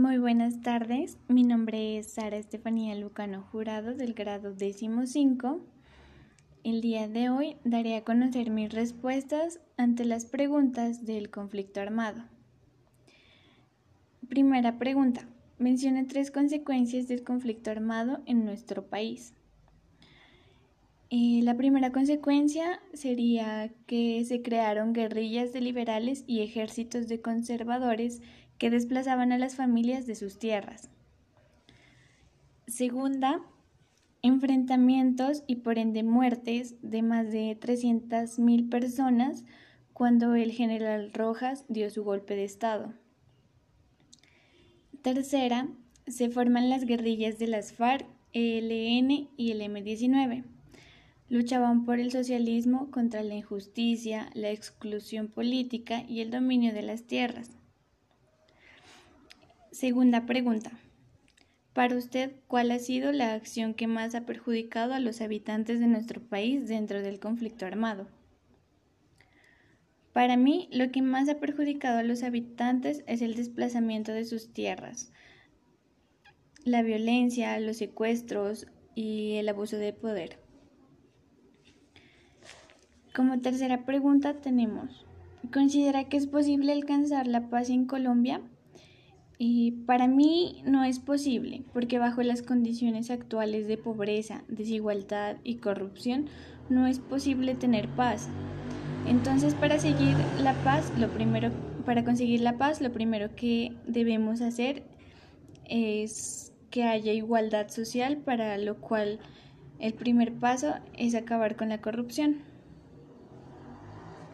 Muy buenas tardes, mi nombre es Sara Estefanía Lucano Jurado del grado décimo cinco. El día de hoy daré a conocer mis respuestas ante las preguntas del conflicto armado. Primera pregunta. Mencione tres consecuencias del conflicto armado en nuestro país. La primera consecuencia sería que se crearon guerrillas de liberales y ejércitos de conservadores que desplazaban a las familias de sus tierras. Segunda, enfrentamientos y por ende muertes de más de 300.000 personas cuando el general Rojas dio su golpe de Estado. Tercera, se forman las guerrillas de las FARC, ELN y el M-19 Luchaban por el socialismo contra la injusticia, la exclusión política y el dominio de las tierras. Segunda pregunta. Para usted, ¿cuál ha sido la acción que más ha perjudicado a los habitantes de nuestro país dentro del conflicto armado? Para mí, lo que más ha perjudicado a los habitantes es el desplazamiento de sus tierras, la violencia, los secuestros y el abuso de poder. Como tercera pregunta tenemos, ¿considera que es posible alcanzar la paz en Colombia? Y para mí no es posible, porque bajo las condiciones actuales de pobreza, desigualdad y corrupción no es posible tener paz. Entonces, para seguir la paz, lo primero para conseguir la paz, lo primero que debemos hacer es que haya igualdad social, para lo cual el primer paso es acabar con la corrupción.